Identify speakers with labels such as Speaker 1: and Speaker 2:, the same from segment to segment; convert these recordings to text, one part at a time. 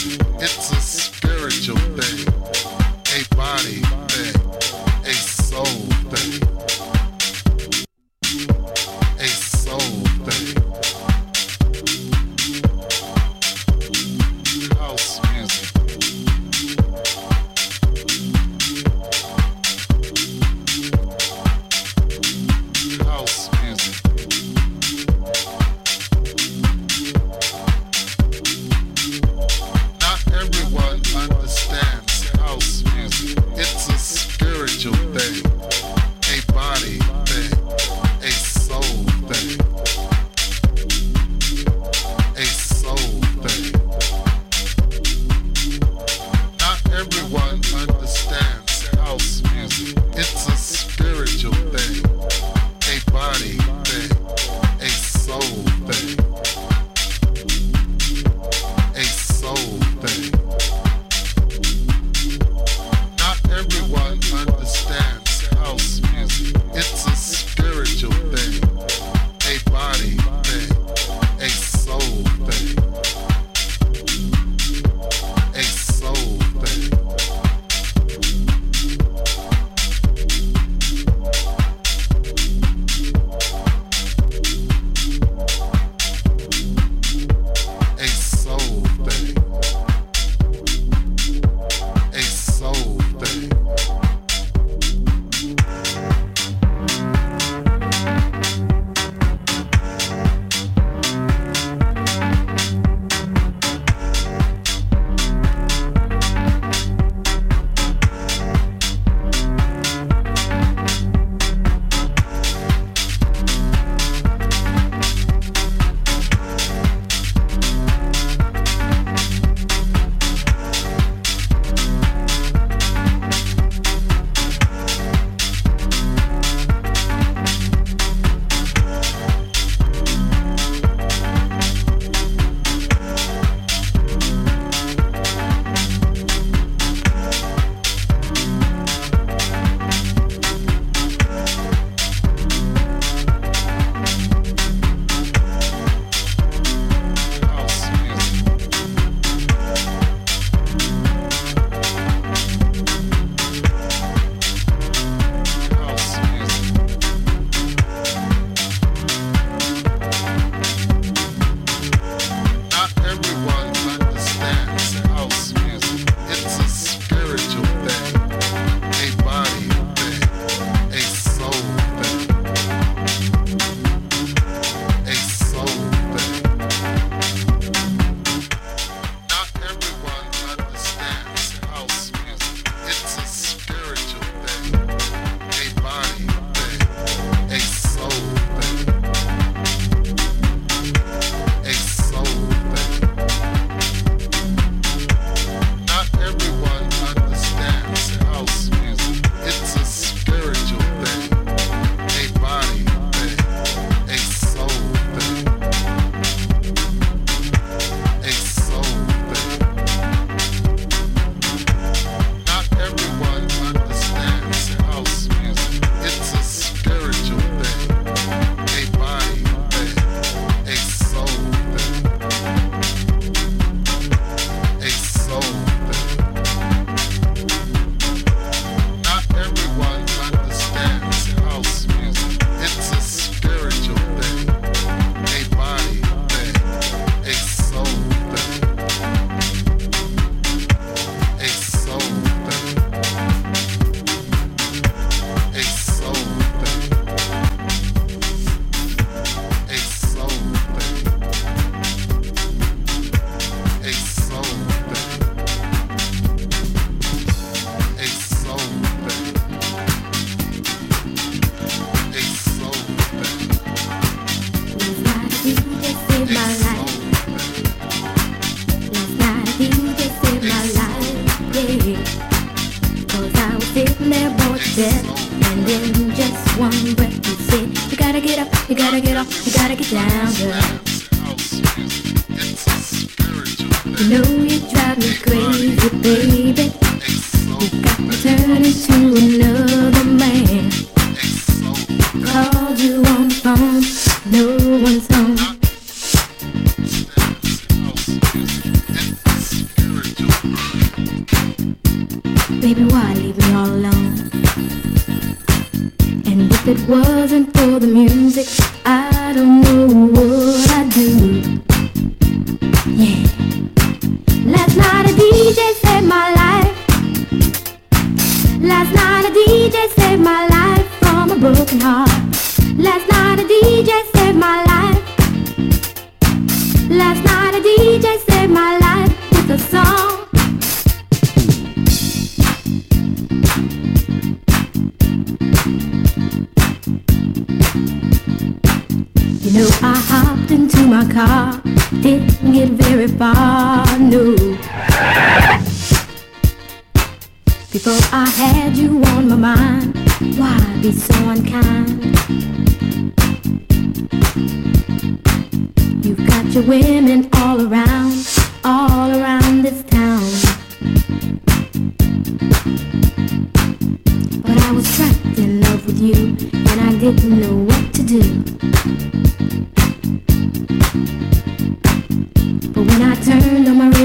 Speaker 1: Mm-hmm.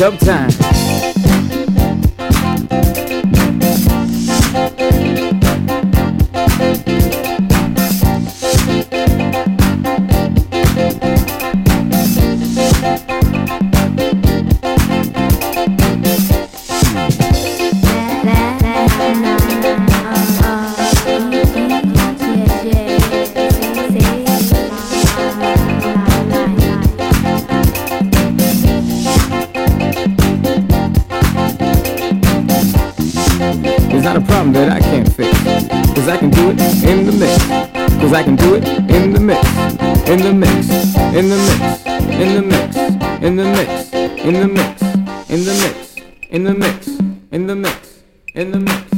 Speaker 2: Jump time. It's not a problem that I can't fix. Cause I can do it in the mix. Cause I can do it in the mix. In the mix. In the mix. In the mix. In the mix. In the mix. In the mix. In the mix. In the mix. In the mix.